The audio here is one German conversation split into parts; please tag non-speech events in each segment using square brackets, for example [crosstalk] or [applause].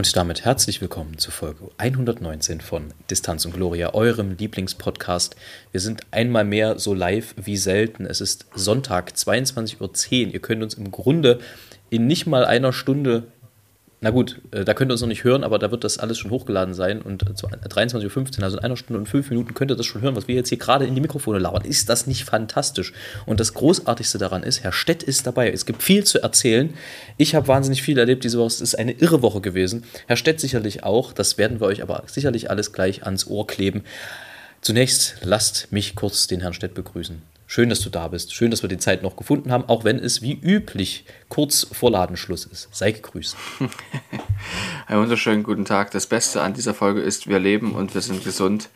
Und damit herzlich willkommen zur Folge 119 von Distanz und Gloria, eurem Lieblingspodcast. Wir sind einmal mehr so live wie selten. Es ist Sonntag, 22.10 Uhr. Ihr könnt uns im Grunde in nicht mal einer Stunde na gut, äh, da könnt ihr uns noch nicht hören, aber da wird das alles schon hochgeladen sein und 23.15 Uhr, also in einer Stunde und fünf Minuten könnt ihr das schon hören, was wir jetzt hier gerade in die Mikrofone labern. Ist das nicht fantastisch? Und das Großartigste daran ist, Herr Stett ist dabei. Es gibt viel zu erzählen. Ich habe wahnsinnig viel erlebt diese Woche. Es ist eine irre Woche gewesen. Herr Stett sicherlich auch. Das werden wir euch aber sicherlich alles gleich ans Ohr kleben. Zunächst lasst mich kurz den Herrn Stett begrüßen. Schön, dass du da bist. Schön, dass wir die Zeit noch gefunden haben, auch wenn es wie üblich kurz vor Ladenschluss ist. Sei gegrüßt. [laughs] Einen wunderschönen guten Tag. Das Beste an dieser Folge ist, wir leben und wir sind gesund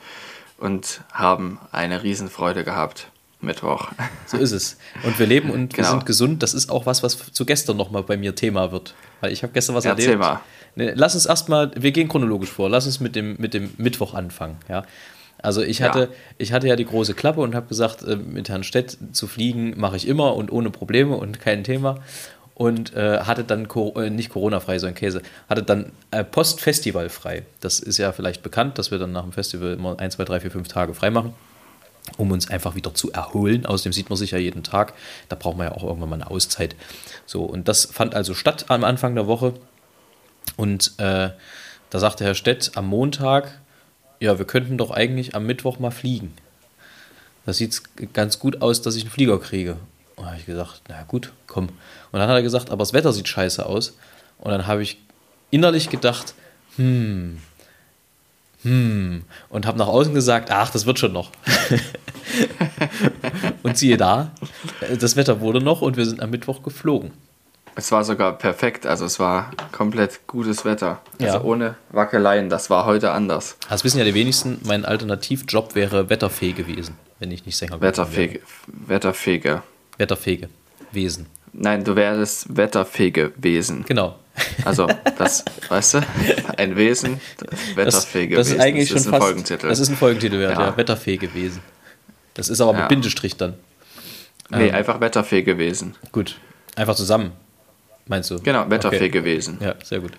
und haben eine Riesenfreude gehabt. Mittwoch. [laughs] So ist es. Und wir leben und genau. wir sind gesund. Das ist auch was, was zu gestern nochmal bei mir Thema wird. Weil ich habe gestern was Erzähl erlebt. Ne, lass uns erstmal, wir gehen chronologisch vor. Lass uns mit dem, mit dem Mittwoch anfangen. Ja. Also ich hatte, ja. ich hatte ja die große Klappe und habe gesagt, äh, mit Herrn Stett zu fliegen mache ich immer und ohne Probleme und kein Thema. Und äh, hatte dann, äh, nicht Corona-frei, so ein Käse, hatte dann äh, Post-Festival frei. Das ist ja vielleicht bekannt, dass wir dann nach dem Festival immer 1, 2, 3, 4, 5 Tage frei machen, um uns einfach wieder zu erholen. Außerdem sieht man sich ja jeden Tag. Da braucht man ja auch irgendwann mal eine Auszeit. So, und das fand also statt am Anfang der Woche. Und äh, da sagte Herr Stett am Montag, ja, wir könnten doch eigentlich am Mittwoch mal fliegen. Das sieht ganz gut aus, dass ich einen Flieger kriege. Und habe ich gesagt, na gut, komm. Und dann hat er gesagt, aber das Wetter sieht scheiße aus. Und dann habe ich innerlich gedacht, hm, hm, und habe nach außen gesagt, ach, das wird schon noch. [laughs] und siehe da, das Wetter wurde noch und wir sind am Mittwoch geflogen. Es war sogar perfekt, also es war komplett gutes Wetter. Also ja. ohne Wackeleien, das war heute anders. Das wissen ja die wenigsten, mein Alternativjob wäre Wetterfee gewesen, wenn ich nicht Sänger Wetterfege. Wetterfege. Wetterfege. Wesen. Nein, du wärst Wetterfege Wesen. Genau. Also, das, [laughs] weißt du, ein Wesen, Wetterfege das, das ist eigentlich das ist schon ein fast, Folgentitel. Das ist ein Folgentitel, ja, ja. Wetterfee Wesen. Das ist aber mit ja. Bindestrich dann. Nee, ähm, einfach Wetterfee gewesen. Gut. Einfach zusammen meinst du? Genau, wetterfähig okay. gewesen. Ja, sehr gut.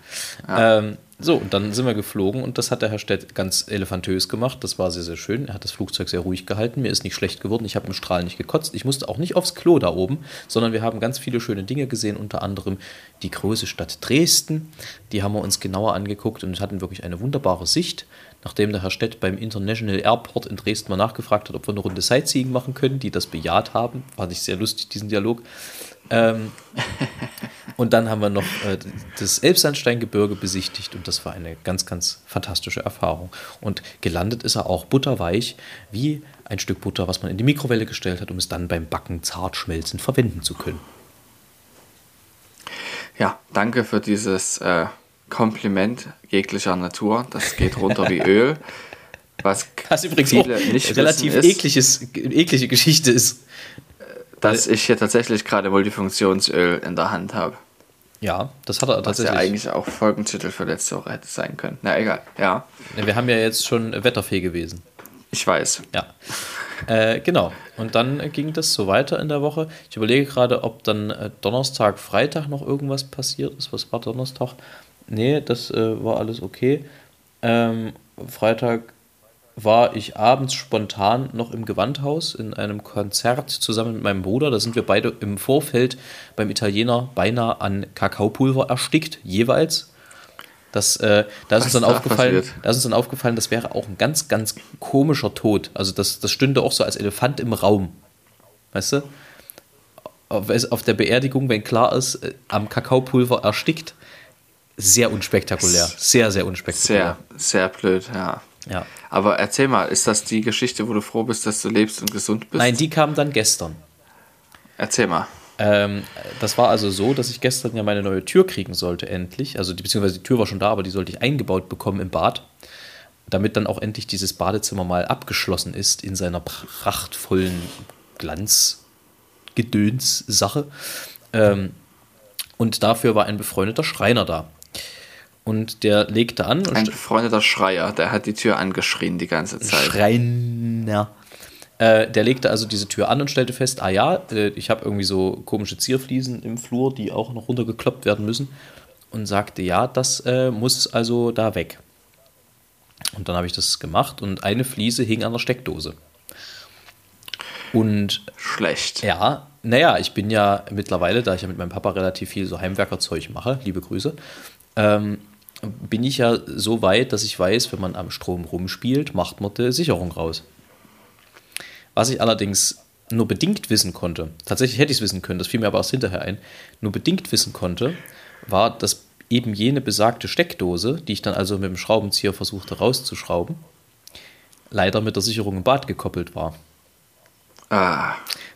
Ja. Ähm, so, und dann sind wir geflogen und das hat der Herr Stett ganz elefantös gemacht. Das war sehr, sehr schön. Er hat das Flugzeug sehr ruhig gehalten. Mir ist nicht schlecht geworden. Ich habe im Strahl nicht gekotzt. Ich musste auch nicht aufs Klo da oben, sondern wir haben ganz viele schöne Dinge gesehen, unter anderem die große Stadt Dresden. Die haben wir uns genauer angeguckt und hatten wirklich eine wunderbare Sicht. Nachdem der Herr Stett beim International Airport in Dresden mal nachgefragt hat, ob wir eine Runde Sightseeing machen können, die das bejaht haben. Fand ich sehr lustig, diesen Dialog. Ähm, [laughs] und dann haben wir noch äh, das Elbsandsteingebirge besichtigt und das war eine ganz, ganz fantastische Erfahrung. Und gelandet ist er auch butterweich, wie ein Stück Butter, was man in die Mikrowelle gestellt hat, um es dann beim Backen zart schmelzen verwenden zu können. Ja, danke für dieses äh, Kompliment jeglicher Natur. Das geht runter wie [laughs] Öl. Was das übrigens viele nicht relativ ekliges, eklige Geschichte ist dass ich hier tatsächlich gerade Multifunktionsöl in der Hand habe. Ja, das hat er tatsächlich. Was ja eigentlich auch Folgentitel für letzte Woche hätte sein können. Na egal, ja. Wir haben ja jetzt schon Wetterfee gewesen. Ich weiß. Ja. Äh, genau. Und dann ging das so weiter in der Woche. Ich überlege gerade, ob dann äh, Donnerstag, Freitag noch irgendwas passiert ist. Was war Donnerstag? Nee, das äh, war alles okay. Ähm, Freitag war ich abends spontan noch im Gewandhaus in einem Konzert zusammen mit meinem Bruder. Da sind wir beide im Vorfeld beim Italiener beinahe an Kakaopulver erstickt, jeweils. Das, äh, da, ist uns dann aufgefallen, da ist uns dann aufgefallen, das wäre auch ein ganz, ganz komischer Tod. Also das, das stünde auch so als Elefant im Raum. Weißt du? Auf, auf der Beerdigung, wenn klar ist, äh, am Kakaopulver erstickt, sehr unspektakulär. Sehr, sehr unspektakulär. Sehr, sehr blöd, ja. Ja. Aber erzähl mal, ist das die Geschichte, wo du froh bist, dass du lebst und gesund bist? Nein, die kam dann gestern. Erzähl mal. Ähm, das war also so, dass ich gestern ja meine neue Tür kriegen sollte, endlich. Also, die, beziehungsweise die Tür war schon da, aber die sollte ich eingebaut bekommen im Bad. Damit dann auch endlich dieses Badezimmer mal abgeschlossen ist in seiner prachtvollen Glanzgedöns-Sache. Ähm, und dafür war ein befreundeter Schreiner da. Und der legte an. ein befreundeter Schreier, der hat die Tür angeschrien die ganze Zeit. Schreiner. Äh, der legte also diese Tür an und stellte fest, ah ja, äh, ich habe irgendwie so komische Zierfliesen im Flur, die auch noch runtergekloppt werden müssen. Und sagte, ja, das äh, muss also da weg. Und dann habe ich das gemacht und eine Fliese hing an der Steckdose. Und schlecht. Ja, naja, ich bin ja mittlerweile, da ich ja mit meinem Papa relativ viel so Heimwerkerzeug mache, liebe Grüße, ähm, bin ich ja so weit, dass ich weiß, wenn man am Strom rumspielt, macht man die Sicherung raus. Was ich allerdings nur bedingt wissen konnte, tatsächlich hätte ich es wissen können, das fiel mir aber erst hinterher ein, nur bedingt wissen konnte, war, dass eben jene besagte Steckdose, die ich dann also mit dem Schraubenzieher versuchte rauszuschrauben, leider mit der Sicherung im Bad gekoppelt war. Ah.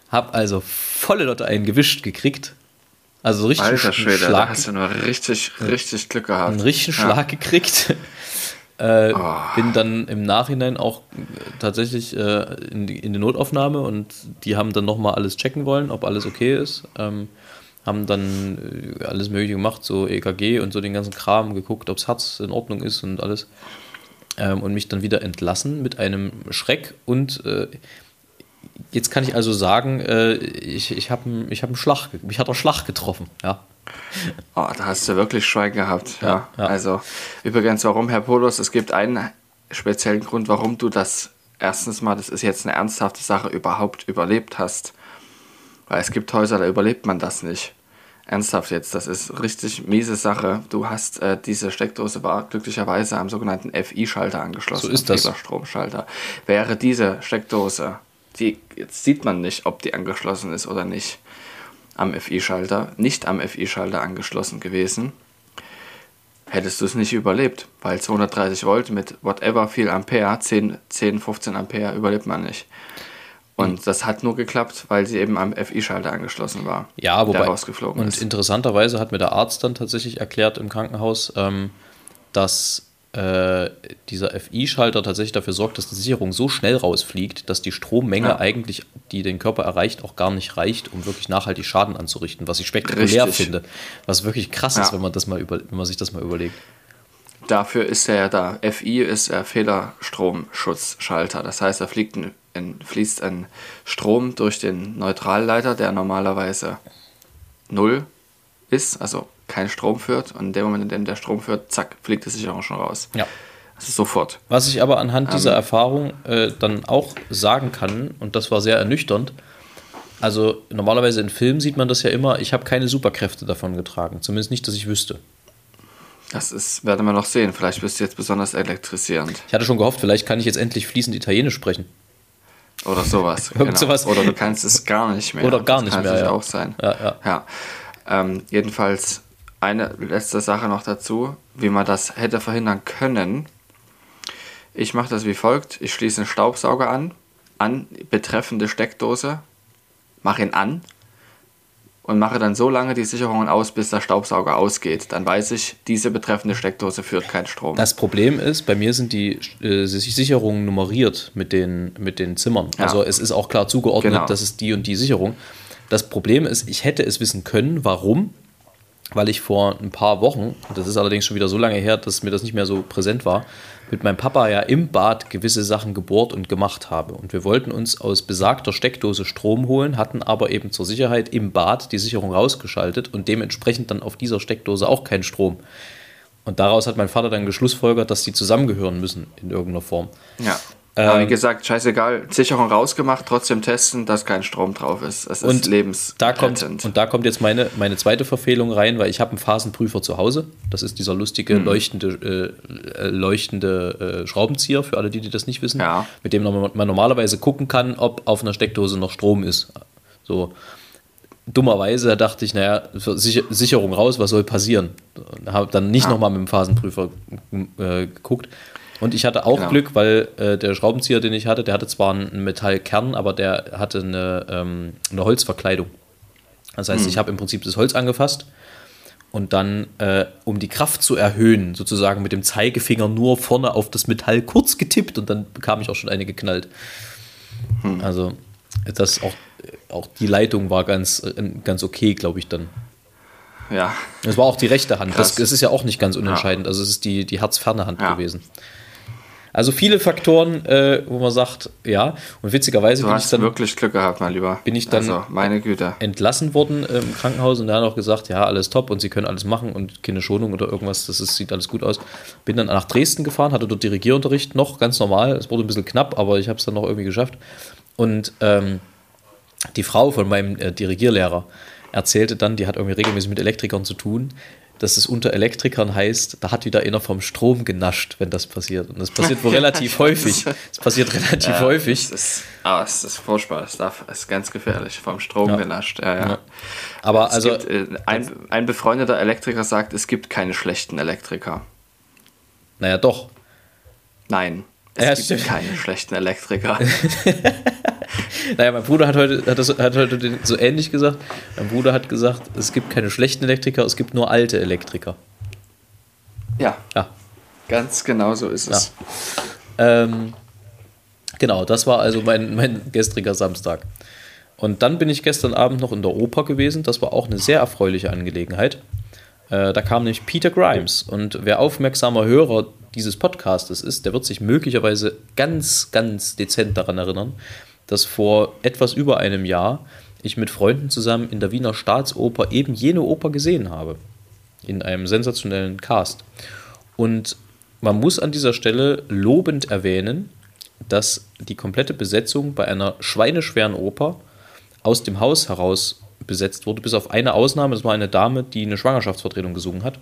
Hab also volle Lotte einen gewischt gekriegt. Also richtig Alter Schwede, Schlag, da hast du nur richtig, richtig Glück gehabt. Einen richtigen ja. Schlag gekriegt. [laughs] Äh, oh. Bin dann im Nachhinein auch tatsächlich äh, in, die, in, die, Notaufnahme und die haben dann nochmal alles checken wollen, ob alles okay ist. Ähm, haben dann äh, alles Mögliche gemacht, so EKG und so den ganzen Kram, geguckt, ob das Herz in Ordnung ist und alles. Ähm, und mich dann wieder entlassen mit einem Schreck und äh, jetzt kann ich also sagen, äh, ich, ich habe ich hab einen Schlag, mich hat der Schlag getroffen, ja. Oh, da hast du wirklich Schweig gehabt, ja, ja. ja. Also, übrigens, warum, Herr Polos, es gibt einen speziellen Grund, warum du das erstens mal, das ist jetzt eine ernsthafte Sache, überhaupt überlebt hast. Weil es gibt Häuser, da überlebt man das nicht. Ernsthaft jetzt, das ist richtig miese Sache. Du hast äh, diese Steckdose war glücklicherweise am sogenannten FI-Schalter angeschlossen. So ist das. Stromschalter. Wäre diese Steckdose die, jetzt sieht man nicht, ob die angeschlossen ist oder nicht am FI-Schalter, nicht am FI-Schalter angeschlossen gewesen, hättest du es nicht überlebt, weil 230 Volt mit whatever viel Ampere, 10, 10 15 Ampere überlebt man nicht. Und mhm. das hat nur geklappt, weil sie eben am FI-Schalter angeschlossen war. Ja, wobei. Der rausgeflogen und ist. interessanterweise hat mir der Arzt dann tatsächlich erklärt im Krankenhaus, ähm, dass äh, dieser FI-Schalter tatsächlich dafür sorgt, dass die Sicherung so schnell rausfliegt, dass die Strommenge ja. eigentlich, die den Körper erreicht, auch gar nicht reicht, um wirklich nachhaltig Schaden anzurichten, was ich spektakulär Richtig. finde. Was wirklich krass ja. ist, wenn man, das mal über, wenn man sich das mal überlegt. Dafür ist er ja da. FI ist der Fehlerstromschutzschalter. Das heißt, da fliegt ein, ein, fließt ein Strom durch den Neutralleiter, der normalerweise null ist, also kein Strom führt. Und in dem Moment, in dem der Strom führt, zack, fliegt die Sicherung schon raus. Ja. Also sofort. Was ich aber anhand dieser ähm, Erfahrung äh, dann auch sagen kann, und das war sehr ernüchternd, also normalerweise in Filmen sieht man das ja immer, ich habe keine Superkräfte davon getragen. Zumindest nicht, dass ich wüsste. Das ist, werden wir noch sehen. Vielleicht bist du jetzt besonders elektrisierend. Ich hatte schon gehofft, vielleicht kann ich jetzt endlich fließend Italienisch sprechen. Oder sowas. [laughs] genau. sowas. Oder du kannst es gar nicht mehr. Oder gar nicht das mehr. Das ja. auch sein. Ja, ja. ja. Ähm, jedenfalls eine letzte Sache noch dazu, wie man das hätte verhindern können. Ich mache das wie folgt. Ich schließe einen Staubsauger an, an betreffende Steckdose, mache ihn an und mache dann so lange die Sicherungen aus, bis der Staubsauger ausgeht. Dann weiß ich, diese betreffende Steckdose führt keinen Strom. Das Problem ist, bei mir sind die äh, Sicherungen nummeriert mit den, mit den Zimmern. Ja. Also es ist auch klar zugeordnet, genau. das ist die und die Sicherung. Das Problem ist, ich hätte es wissen können, warum, weil ich vor ein paar Wochen, das ist allerdings schon wieder so lange her, dass mir das nicht mehr so präsent war, mit meinem Papa ja im Bad gewisse Sachen gebohrt und gemacht habe. Und wir wollten uns aus besagter Steckdose Strom holen, hatten aber eben zur Sicherheit im Bad die Sicherung rausgeschaltet und dementsprechend dann auf dieser Steckdose auch keinen Strom. Und daraus hat mein Vater dann geschlussfolgert, dass die zusammengehören müssen in irgendeiner Form. Ja. Aber wie ähm, gesagt, scheißegal, Sicherung rausgemacht, trotzdem testen, dass kein Strom drauf ist. Es und ist lebens da kommt Und da kommt jetzt meine, meine zweite Verfehlung rein, weil ich habe einen Phasenprüfer zu Hause. Das ist dieser lustige, mhm. leuchtende, äh, leuchtende äh, Schraubenzieher, für alle, die, die das nicht wissen, ja. mit dem man normalerweise gucken kann, ob auf einer Steckdose noch Strom ist. So dummerweise dachte ich, naja, Sicherung raus, was soll passieren? Habe dann nicht ja. nochmal mit dem Phasenprüfer äh, geguckt. Und ich hatte auch genau. Glück, weil äh, der Schraubenzieher, den ich hatte, der hatte zwar einen Metallkern, aber der hatte eine, ähm, eine Holzverkleidung. Das heißt, hm. ich habe im Prinzip das Holz angefasst und dann, äh, um die Kraft zu erhöhen, sozusagen mit dem Zeigefinger nur vorne auf das Metall kurz getippt und dann bekam ich auch schon eine geknallt. Hm. Also, das auch auch die Leitung war ganz, äh, ganz okay, glaube ich, dann. Ja. Es war auch die rechte Hand. Das, das, ist ja auch nicht ganz unentscheidend. Ja. Also es ist die, die herzferne Hand ja. gewesen. Also viele Faktoren, äh, wo man sagt, ja. Und witzigerweise du bin ich dann wirklich Glück gehabt, mein Lieber. Bin ich dann also, meine Güte. entlassen worden äh, im Krankenhaus und da hat auch gesagt, ja, alles top und sie können alles machen und keine Schonung oder irgendwas, das ist, sieht alles gut aus. Bin dann nach Dresden gefahren, hatte dort Dirigierunterricht noch, ganz normal. Es wurde ein bisschen knapp, aber ich habe es dann noch irgendwie geschafft. Und ähm, die Frau von meinem äh, Dirigierlehrer erzählte dann, die hat irgendwie regelmäßig mit Elektrikern zu tun, dass es unter Elektrikern heißt, da hat wieder einer vom Strom genascht, wenn das passiert. Und das passiert wohl [laughs] relativ häufig. Es passiert relativ ja, häufig. Es ist, aber es ist furchtbar. Es ist ganz gefährlich. Vom Strom ja. genascht. Ja, ja. Aber es also. Gibt, äh, ein, ein befreundeter Elektriker sagt, es gibt keine schlechten Elektriker. Naja, doch. Nein. Es ja, gibt stimmt. keine schlechten [laughs] Elektriker. Naja, mein Bruder hat heute, hat, das, hat heute so ähnlich gesagt. Mein Bruder hat gesagt, es gibt keine schlechten Elektriker, es gibt nur alte Elektriker. Ja. Ja. Ganz genau so ist es. Ja. Ähm, genau, das war also mein, mein gestriger Samstag. Und dann bin ich gestern Abend noch in der Oper gewesen. Das war auch eine sehr erfreuliche Angelegenheit. Äh, da kam nämlich Peter Grimes. Und wer aufmerksamer Hörer dieses Podcastes ist, der wird sich möglicherweise ganz, ganz dezent daran erinnern, dass vor etwas über einem Jahr ich mit Freunden zusammen in der Wiener Staatsoper eben jene Oper gesehen habe. In einem sensationellen Cast. Und man muss an dieser Stelle lobend erwähnen, dass die komplette Besetzung bei einer schweineschweren Oper aus dem Haus heraus besetzt wurde, bis auf eine Ausnahme, das war eine Dame, die eine Schwangerschaftsvertretung gesungen hat.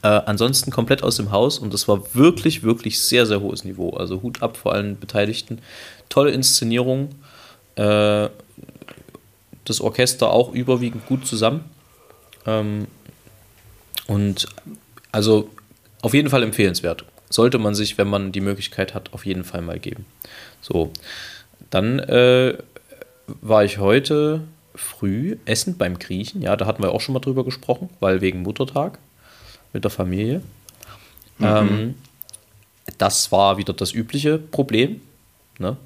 Äh, ansonsten komplett aus dem Haus und das war wirklich, wirklich sehr, sehr hohes Niveau. Also Hut ab vor allen Beteiligten. Tolle Inszenierung. Äh, das Orchester auch überwiegend gut zusammen. Ähm, und also auf jeden Fall empfehlenswert. Sollte man sich, wenn man die Möglichkeit hat, auf jeden Fall mal geben. So, dann äh, war ich heute früh essen beim Griechen. Ja, da hatten wir auch schon mal drüber gesprochen, weil wegen Muttertag mit der Familie. Mhm. Ähm, das war wieder das übliche Problem. Ne?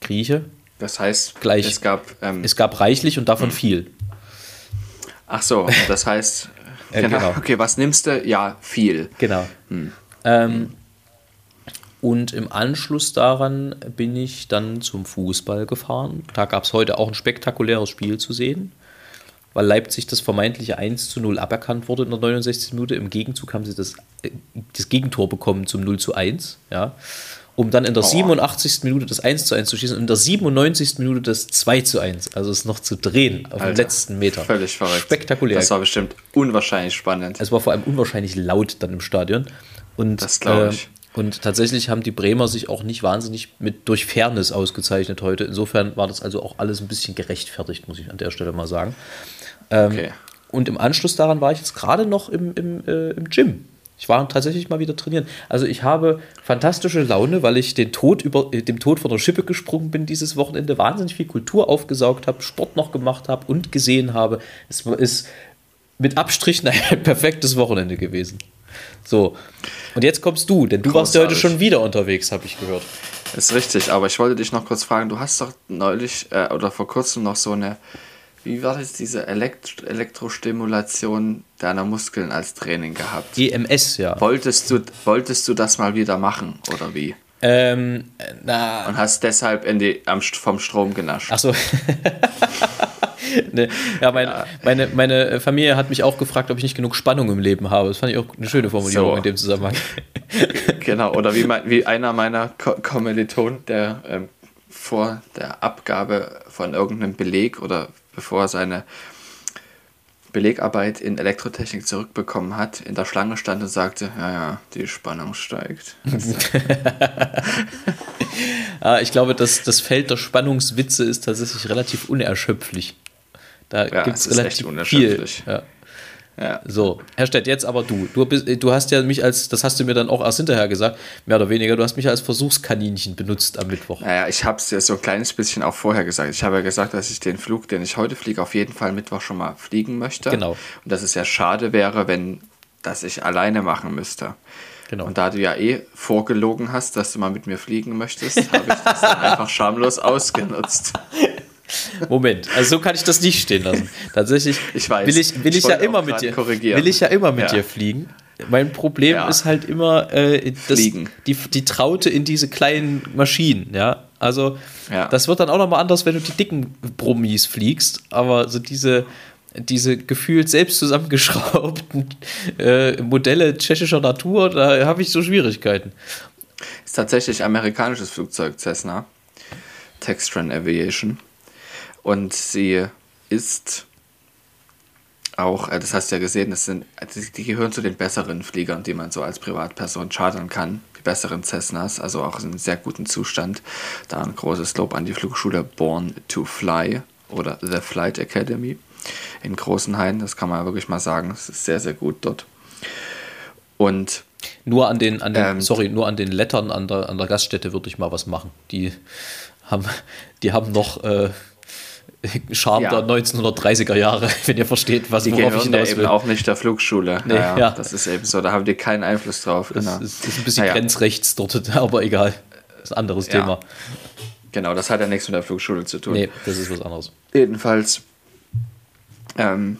Grieche. Das heißt, gleich, es, gab, ähm, es gab reichlich und davon mhm. viel. Ach so, das heißt, [laughs] äh, genau. genau. okay, was nimmst du? Ja, viel. Genau. Hm. Ähm, und im Anschluss daran bin ich dann zum Fußball gefahren. Da gab es heute auch ein spektakuläres Spiel zu sehen weil Leipzig das vermeintliche 1 zu 0 aberkannt wurde in der 69. Minute. Im Gegenzug haben sie das, äh, das Gegentor bekommen zum 0 zu 1, ja, um dann in der oh. 87. Minute das 1 zu 1 zu schießen und in der 97. Minute das 2 zu 1, also es noch zu drehen auf Alter, dem letzten Meter. Völlig verrückt. Spektakulär. Das war bestimmt unwahrscheinlich spannend. Es war vor allem unwahrscheinlich laut dann im Stadion. Und, das glaube ich. Äh, und tatsächlich haben die Bremer sich auch nicht wahnsinnig mit durch Fairness ausgezeichnet heute. Insofern war das also auch alles ein bisschen gerechtfertigt, muss ich an der Stelle mal sagen. Ähm, okay. Und im Anschluss daran war ich jetzt gerade noch im, im, äh, im Gym. Ich war tatsächlich mal wieder trainieren. Also ich habe fantastische Laune, weil ich den Tod über, äh, dem Tod von der Schippe gesprungen bin dieses Wochenende, wahnsinnig viel Kultur aufgesaugt habe, Sport noch gemacht habe und gesehen habe. Es ist mit Abstrichen ein [laughs] perfektes Wochenende gewesen. So, und jetzt kommst du, denn du Großartig. warst ja heute schon wieder unterwegs, habe ich gehört. Ist richtig, aber ich wollte dich noch kurz fragen, du hast doch neulich äh, oder vor kurzem noch so eine wie war das, diese Elekt Elektrostimulation deiner Muskeln als Training gehabt? EMS, ja. Wolltest du, wolltest du das mal wieder machen, oder wie? Ähm, na. Und hast deshalb in die, am, vom Strom genascht. Achso. [laughs] ne, ja, mein, ja, meine, meine Familie hat mich auch gefragt, ob ich nicht genug Spannung im Leben habe. Das fand ich auch eine schöne Formulierung so. in dem Zusammenhang. [laughs] genau, oder wie, mein, wie einer meiner Ko Kommilitonen, der ähm, vor der Abgabe von irgendeinem Beleg oder bevor er seine Belegarbeit in Elektrotechnik zurückbekommen hat, in der Schlange stand und sagte, ja, ja, die Spannung steigt. [laughs] ah, ich glaube, das, das Feld der Spannungswitze ist tatsächlich relativ unerschöpflich. Da ja, gibt es relativ viel. Ja. Ja. So, Herr Stett, jetzt aber du. Du, bist, du hast ja mich als, das hast du mir dann auch erst hinterher gesagt, mehr oder weniger, du hast mich als Versuchskaninchen benutzt am Mittwoch. Naja, ich habe es ja so ein kleines bisschen auch vorher gesagt. Ich habe ja gesagt, dass ich den Flug, den ich heute fliege, auf jeden Fall Mittwoch schon mal fliegen möchte. Genau. Und dass es ja schade wäre, wenn das ich alleine machen müsste. Genau. Und da du ja eh vorgelogen hast, dass du mal mit mir fliegen möchtest, habe ich das dann einfach schamlos [laughs] ausgenutzt. Moment, also so kann ich das nicht stehen lassen. Tatsächlich [laughs] ich weiß, will ich, will ich, ich ja immer mit dir will ich ja immer mit ja. dir fliegen. Mein Problem ja. ist halt immer äh, das, die, die Traute in diese kleinen Maschinen, ja. Also ja. das wird dann auch nochmal anders, wenn du die dicken Brummis fliegst, aber so diese, diese gefühlt selbst zusammengeschraubten [laughs] äh, Modelle tschechischer Natur, da habe ich so Schwierigkeiten. Ist tatsächlich amerikanisches Flugzeug Cessna. Textron Aviation. Und sie ist auch, äh, das hast du ja gesehen, das sind, die gehören zu den besseren Fliegern, die man so als Privatperson chartern kann. Die besseren Cessnas, also auch in sehr guten Zustand. Da ein großes Lob an die Flugschule Born to Fly oder The Flight Academy in Großenhain. Das kann man wirklich mal sagen. Es ist sehr, sehr gut dort. Und nur an den, an den ähm, sorry, nur an den Lettern an der, an der Gaststätte würde ich mal was machen. Die haben, die haben noch äh, Charme ja. der 1930er Jahre, [laughs] wenn ihr versteht, was die worauf ich hinaus will. eben auch nicht der Flugschule. Nee, naja, ja. Das ist eben so, da haben die keinen Einfluss drauf. Genau. Das ist, ist ein bisschen naja. grenzrechts dort, [laughs] aber egal. Das ist ein anderes ja. Thema. Genau, das hat ja nichts mit der Flugschule zu tun. Nee, das ist was anderes. Jedenfalls ähm,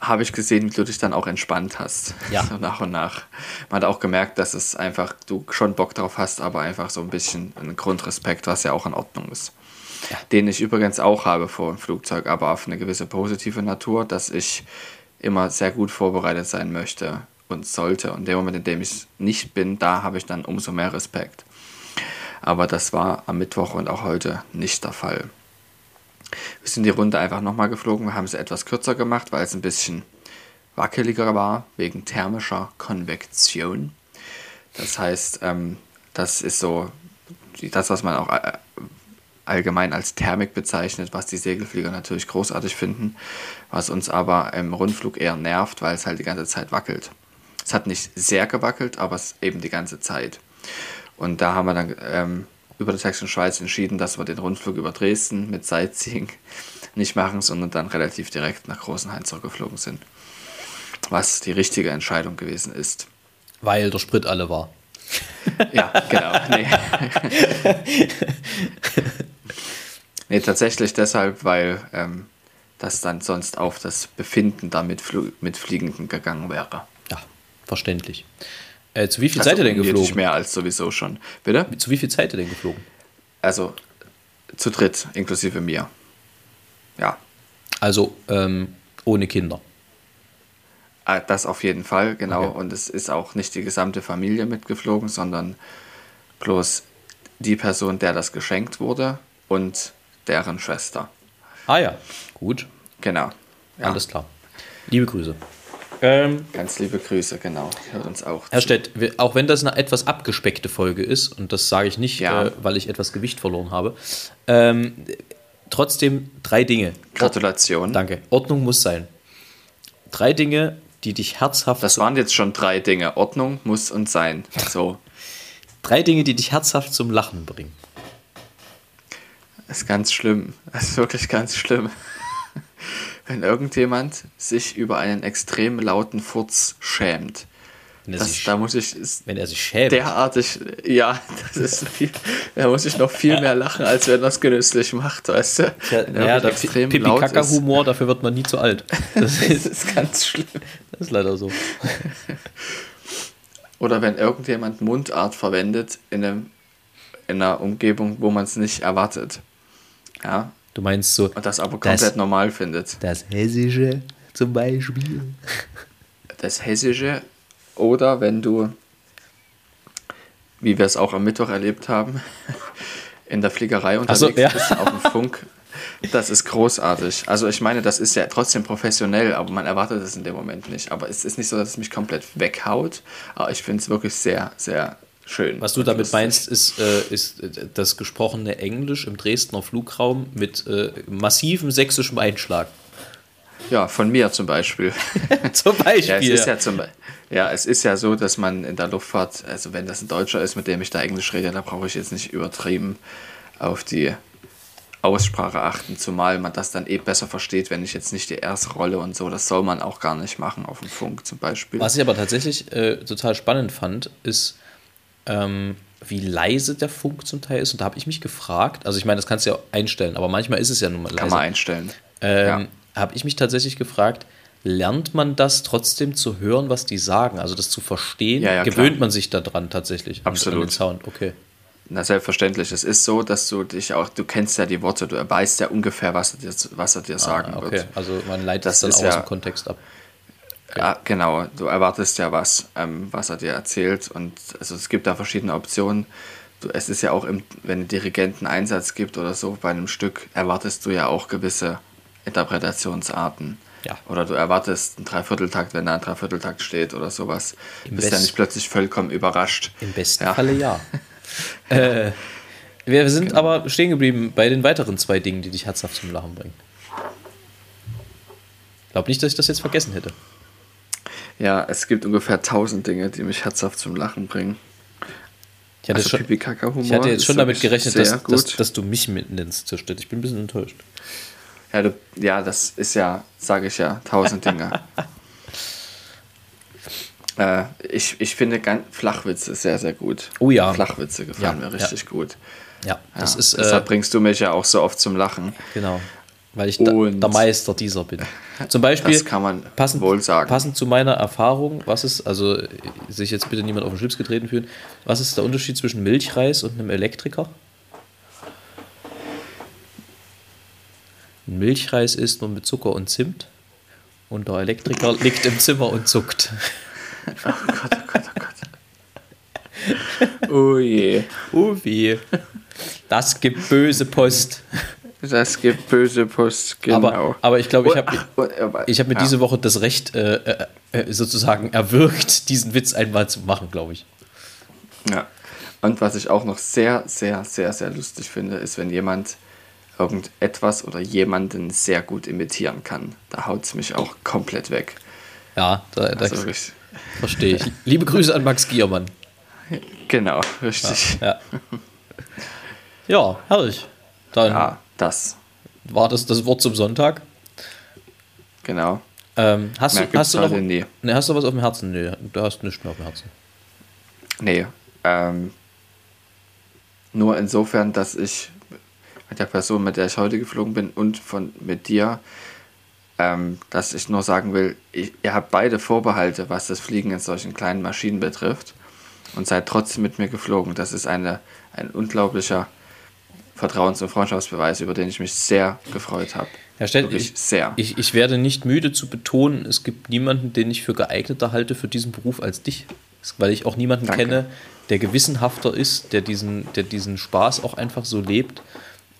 habe ich gesehen, wie du dich dann auch entspannt hast. Ja. So nach und nach. Man hat auch gemerkt, dass es einfach, du schon Bock drauf hast, aber einfach so ein bisschen ein Grundrespekt, was ja auch in Ordnung ist. Den ich übrigens auch habe vor dem Flugzeug, aber auf eine gewisse positive Natur, dass ich immer sehr gut vorbereitet sein möchte und sollte. Und der Moment, in dem ich nicht bin, da habe ich dann umso mehr Respekt. Aber das war am Mittwoch und auch heute nicht der Fall. Wir sind die Runde einfach nochmal geflogen. Wir haben sie etwas kürzer gemacht, weil es ein bisschen wackeliger war, wegen thermischer Konvektion. Das heißt, ähm, das ist so das, was man auch äh, allgemein als Thermik bezeichnet, was die Segelflieger natürlich großartig finden, was uns aber im Rundflug eher nervt, weil es halt die ganze Zeit wackelt. Es hat nicht sehr gewackelt, aber es eben die ganze Zeit. Und da haben wir dann ähm, über die Sächsische Schweiz entschieden, dass wir den Rundflug über Dresden mit Sightseeing [laughs] nicht machen, sondern dann relativ direkt nach Großenhain zurückgeflogen sind. Was die richtige Entscheidung gewesen ist. Weil der Sprit alle war. Ja, genau. Nee. [laughs] nee, tatsächlich deshalb, weil ähm, das dann sonst auf das Befinden damit mit Fliegenden gegangen wäre. Ja, verständlich. Äh, zu wie viel also seid ihr denn geflogen? Nicht mehr als sowieso schon. Bitte? Zu wie viel seid ihr denn geflogen? Also zu dritt, inklusive mir. Ja. Also ähm, ohne Kinder. Ah, das auf jeden Fall, genau. Okay. Und es ist auch nicht die gesamte Familie mitgeflogen, sondern bloß die Person, der das geschenkt wurde und deren Schwester. Ah ja, gut. Genau. Ja. Alles klar. Liebe Grüße. Ähm, Ganz liebe Grüße, genau. Hört uns auch. Herr Stett, auch wenn das eine etwas abgespeckte Folge ist, und das sage ich nicht, ja. äh, weil ich etwas Gewicht verloren habe, ähm, trotzdem drei Dinge. Gratulation. Danke. Ordnung muss sein. Drei Dinge, die dich herzhaft. Das waren jetzt schon drei Dinge. Ordnung muss und sein. So. drei Dinge, die dich herzhaft zum Lachen bringen. Das ist ganz schlimm. Das ist wirklich ganz schlimm wenn irgendjemand sich über einen extrem lauten Furz schämt. Das, da muss ich, wenn er sich schämt. Derartig, ja, das ist viel, da muss ich noch viel mehr lachen, als wenn er es genüsslich macht, weißt du? Ja, ja der Pipi-Kaka-Humor, dafür wird man nie zu alt. Das, [laughs] das ist ganz schlimm. Das ist leider so. [laughs] Oder wenn irgendjemand Mundart verwendet in, einem, in einer Umgebung, wo man es nicht erwartet. Ja, Du meinst so. Und das aber komplett das, normal findet. Das Hessische zum Beispiel. Das Hessische. Oder wenn du, wie wir es auch am Mittwoch erlebt haben, [laughs] in der Fliegerei unterwegs so, ja. bist, auf dem Funk. Das ist großartig. Also ich meine, das ist ja trotzdem professionell, aber man erwartet es in dem Moment nicht. Aber es ist nicht so, dass es mich komplett weghaut. Aber ich finde es wirklich sehr, sehr schön. Was du damit lustig. meinst, ist, äh, ist äh, das gesprochene Englisch im Dresdner Flugraum mit äh, massivem sächsischem Einschlag. Ja, von mir zum Beispiel. [laughs] zum Beispiel. Ja es, ist ja, zum, ja, es ist ja so, dass man in der Luftfahrt, also wenn das ein Deutscher ist, mit dem ich da Englisch rede, da brauche ich jetzt nicht übertrieben auf die Aussprache achten, zumal man das dann eh besser versteht, wenn ich jetzt nicht die erste Rolle und so, das soll man auch gar nicht machen auf dem Funk zum Beispiel. Was ich aber tatsächlich äh, total spannend fand, ist, ähm, wie leise der Funk zum Teil ist. Und da habe ich mich gefragt, also ich meine, das kannst du ja einstellen, aber manchmal ist es ja nun mal leise. Kann man einstellen. Ähm, ja. Habe ich mich tatsächlich gefragt, lernt man das trotzdem zu hören, was die sagen, also das zu verstehen? Ja, ja, Gewöhnt klar. man sich daran tatsächlich? Absolut. An den Sound, okay. Na, selbstverständlich. Es ist so, dass du dich auch, du kennst ja die Worte, du weißt ja ungefähr, was er dir, was er dir ah, sagen okay. wird. Also man leitet das dann aus ja, dem Kontext ab. Okay. Ja, genau. Du erwartest ja was, ähm, was er dir erzählt. Und also es gibt da verschiedene Optionen. Du, es ist ja auch, im, wenn ein Dirigenten Einsatz gibt oder so bei einem Stück, erwartest du ja auch gewisse Interpretationsarten. Ja. Oder du erwartest einen Dreivierteltakt, wenn da ein Dreivierteltakt steht oder sowas. Im Bist ja nicht plötzlich vollkommen überrascht. Im besten ja. Falle ja. [laughs] äh, wir sind genau. aber stehen geblieben bei den weiteren zwei Dingen, die dich herzhaft zum Lachen bringen. Ich glaube nicht, dass ich das jetzt vergessen hätte. Ja, es gibt ungefähr tausend Dinge, die mich herzhaft zum Lachen bringen. Ich hatte, also schon, ich hatte jetzt schon damit gerechnet, dass, dass, dass, du mich mitnimmst zur Stelle. Ich bin ein bisschen enttäuscht. Ja, du, ja das ist ja, sage ich ja, tausend Dinge. [laughs] äh, ich, ich finde ganz, Flachwitze sehr, sehr gut. Oh ja. Flachwitze gefallen ja, mir richtig ja. gut. Ja, das ja, ist. Deshalb äh, bringst du mich ja auch so oft zum Lachen. Genau. Weil ich da, der Meister dieser bin. Zum Beispiel. Das kann man passend, wohl sagen. Passend zu meiner Erfahrung, was ist, also sich jetzt bitte niemand auf den Schlips getreten fühlen, was ist der Unterschied zwischen Milchreis und einem Elektriker? Ein Milchreis isst man mit Zucker und Zimt und der Elektriker [laughs] liegt im Zimmer und zuckt. Oh Gott, oh Gott, oh Gott. Oh je. Oh weh. Das gibt böse Post. Das gibt böse Post, genau. Aber, aber ich glaube, ich habe ich hab mir ja. diese Woche das Recht äh, äh, äh, sozusagen erwirkt, diesen Witz einmal zu machen, glaube ich. Ja. Und was ich auch noch sehr, sehr, sehr, sehr lustig finde, ist, wenn jemand irgendetwas oder jemanden sehr gut imitieren kann. Da haut es mich auch komplett weg. Ja, da, da also verstehe ich. Liebe Grüße an Max Giermann. Genau, richtig. Ja, ja. ja herrlich. Dann ja, das. War das das Wort zum Sonntag? Genau. Ähm, hast, du, hast, du noch. Nee, hast du was auf dem Herzen? Nee, du hast nichts mehr auf dem Herzen. Nee. Ähm, nur insofern, dass ich mit der Person, mit der ich heute geflogen bin und von mit dir, ähm, dass ich nur sagen will, ich, ihr habt beide Vorbehalte, was das Fliegen in solchen kleinen Maschinen betrifft und seid trotzdem mit mir geflogen. Das ist eine, ein unglaublicher Vertrauens- und Freundschaftsbeweis, über den ich mich sehr gefreut habe. Herr Stett, ich, sehr. Ich, ich werde nicht müde zu betonen, es gibt niemanden, den ich für geeigneter halte für diesen Beruf als dich. Weil ich auch niemanden Danke. kenne, der gewissenhafter ist, der diesen, der diesen Spaß auch einfach so lebt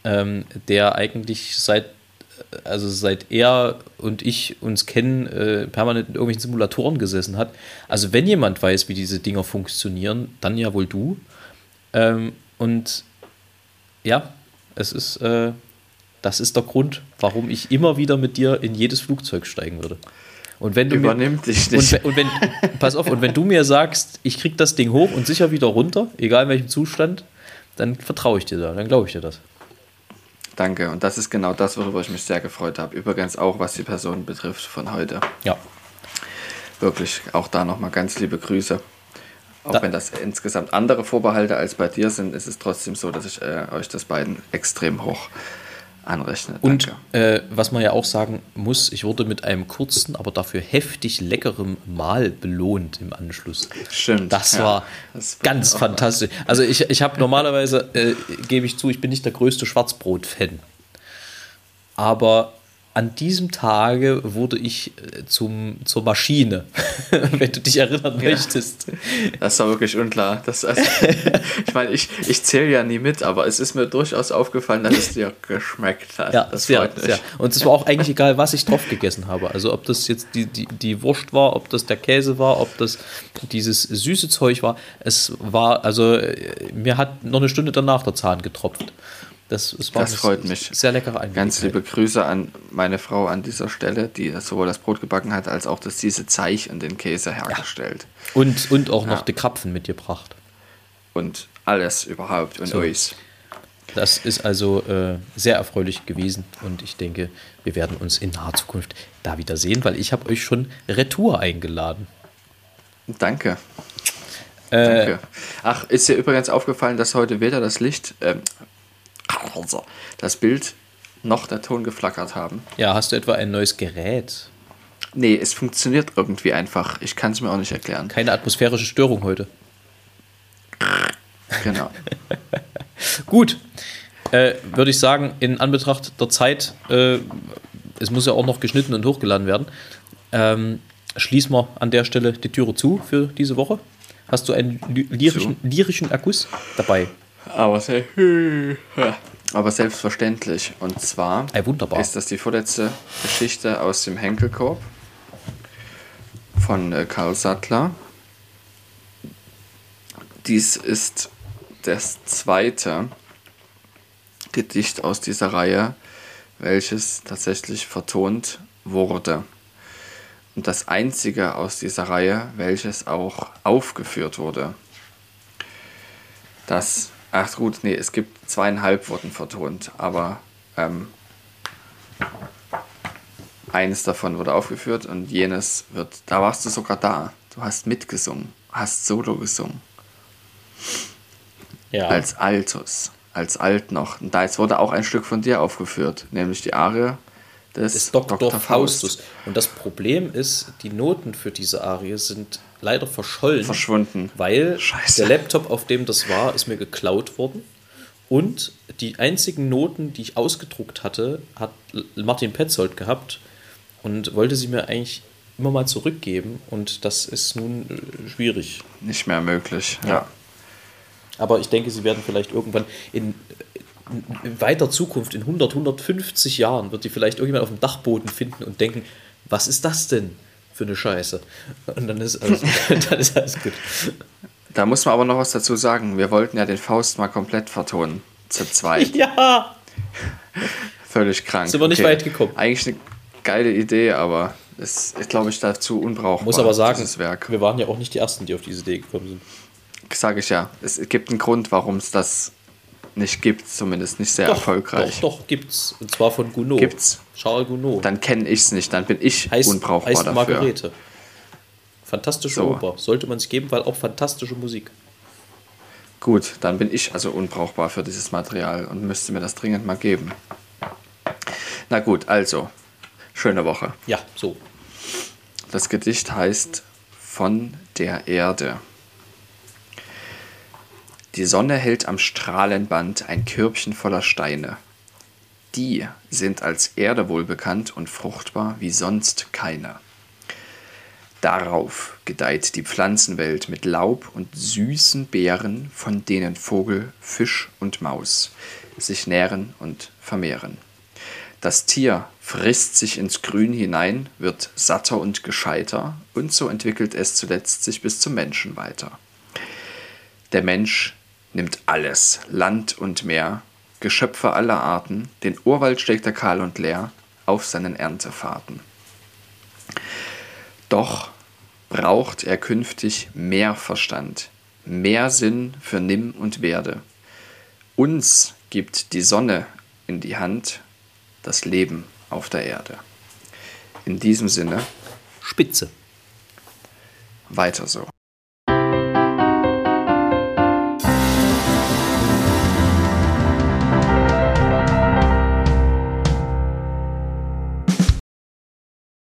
ähm, der eigentlich seit also seit er und ich uns kennen, äh, permanent in irgendwelchen Simulatoren gesessen hat. Also wenn jemand weiß, wie diese Dinger funktionieren, dann ja wohl du. Ähm, und ja, es ist, äh, das ist der Grund, warum ich immer wieder mit dir in jedes Flugzeug steigen würde. Und wenn du Übernimmt mir, dich nicht. Und, und wenn, pass auf, und wenn du mir sagst, ich krieg das Ding hoch und sicher wieder runter, egal in welchem Zustand, dann vertraue ich dir da, dann glaube ich dir das. Danke. Und das ist genau das, worüber ich mich sehr gefreut habe. Übrigens auch, was die Person betrifft von heute. Ja. Wirklich, auch da nochmal ganz liebe Grüße. Auch da. wenn das insgesamt andere Vorbehalte als bei dir sind, ist es trotzdem so, dass ich äh, euch das beiden extrem hoch anrechne. Und äh, was man ja auch sagen muss, ich wurde mit einem kurzen, aber dafür heftig leckerem Mahl belohnt im Anschluss. Stimmt. Das ja, war das ganz fantastisch. Also ich, ich habe normalerweise, äh, gebe ich zu, ich bin nicht der größte Schwarzbrot-Fan. Aber an diesem Tage wurde ich äh, zum, zur Maschine, [laughs] wenn du dich erinnern ja, möchtest. Das war wirklich unklar. Das, also, [laughs] ich meine, ich, ich zähle ja nie mit, aber es ist mir durchaus aufgefallen, dass es dir geschmeckt hat. Ja, das sehr, sehr. Und es war auch eigentlich egal, was ich drauf gegessen habe. Also ob das jetzt die, die, die Wurst war, ob das der Käse war, ob das dieses süße Zeug war. Es war, also äh, mir hat noch eine Stunde danach der Zahn getropft. Das, das, das freut mich. Sehr leckere Ganz liebe Grüße an meine Frau an dieser Stelle, die sowohl das Brot gebacken hat, als auch das diese Zeich und den Käse hergestellt. Ja. Und, und auch noch ja. die Krapfen mitgebracht. Und alles überhaupt und so. euch. Das ist also äh, sehr erfreulich gewesen und ich denke, wir werden uns in naher Zukunft da wieder sehen, weil ich habe euch schon Retour eingeladen. Danke. Äh, Danke. Ach, ist dir übrigens aufgefallen, dass heute weder das Licht, also [laughs] das Bild noch der Ton geflackert haben? Ja, hast du etwa ein neues Gerät? Nee, es funktioniert irgendwie einfach. Ich kann es mir auch nicht erklären. Keine atmosphärische Störung heute. Genau. [laughs] Gut. Äh, Würde ich sagen, in Anbetracht der Zeit, äh, es muss ja auch noch geschnitten und hochgeladen werden, ähm, schließen wir an der Stelle die Türe zu für diese Woche. Hast du einen lyrischen, lyrischen Akkus dabei? Aber, sehr, aber selbstverständlich. Und zwar Ey, wunderbar. ist das die vorletzte Geschichte aus dem Henkelkorb von äh, Karl Sattler. Dies ist das zweite Gedicht aus dieser Reihe, welches tatsächlich vertont wurde. Und das einzige aus dieser Reihe, welches auch aufgeführt wurde. Das, ach gut, nee, es gibt zweieinhalb wurden vertont, aber ähm, eines davon wurde aufgeführt und jenes wird, da warst du sogar da. Du hast mitgesungen, hast Solo gesungen. Ja. Als Altus, als Alt noch. Und da jetzt wurde auch ein Stück von dir aufgeführt, nämlich die Arie des, des Dr. Dr. Faustus. Und das Problem ist, die Noten für diese Arie sind leider verschollen. Verschwunden. Weil Scheiße. der Laptop, auf dem das war, ist mir geklaut worden. Und die einzigen Noten, die ich ausgedruckt hatte, hat Martin Petzold gehabt und wollte sie mir eigentlich immer mal zurückgeben. Und das ist nun äh, schwierig. Nicht mehr möglich, ja. ja. Aber ich denke, sie werden vielleicht irgendwann in, in weiter Zukunft, in 100, 150 Jahren, wird die vielleicht irgendjemand auf dem Dachboden finden und denken, was ist das denn für eine Scheiße? Und dann ist alles, [laughs] dann ist alles gut. Da muss man aber noch was dazu sagen. Wir wollten ja den Faust mal komplett vertonen. Zu zweit. [laughs] Ja! Völlig krank. Sind wir nicht okay. weit gekommen. Eigentlich eine geile Idee, aber es ist, glaube ich, dazu unbrauchbar. Muss aber sagen, wir waren ja auch nicht die Ersten, die auf diese Idee gekommen sind sage ich ja. Es gibt einen Grund, warum es das nicht gibt, zumindest nicht sehr doch, erfolgreich. Doch, doch, gibt's. Und zwar von Gounod. Gibt's. Charles Gounod. Dann kenne ich es nicht, dann bin ich heißt, unbrauchbar heißt dafür. Margarete. Fantastische so. Oper. Sollte man sich geben, weil auch fantastische Musik. Gut, dann bin ich also unbrauchbar für dieses Material und müsste mir das dringend mal geben. Na gut, also, schöne Woche. Ja, so. Das Gedicht heißt Von der Erde. Die Sonne hält am Strahlenband ein Körbchen voller Steine. Die sind als Erde wohl bekannt und fruchtbar wie sonst keine. Darauf gedeiht die Pflanzenwelt mit Laub und süßen Beeren, von denen Vogel, Fisch und Maus sich nähren und vermehren. Das Tier frisst sich ins Grün hinein, wird satter und gescheiter, und so entwickelt es zuletzt sich bis zum Menschen weiter. Der Mensch nimmt alles, Land und Meer, Geschöpfe aller Arten, den Urwald steckt er kahl und leer auf seinen Erntefahrten. Doch braucht er künftig mehr Verstand, mehr Sinn für Nimm und Werde. Uns gibt die Sonne in die Hand das Leben auf der Erde. In diesem Sinne. Spitze. Weiter so.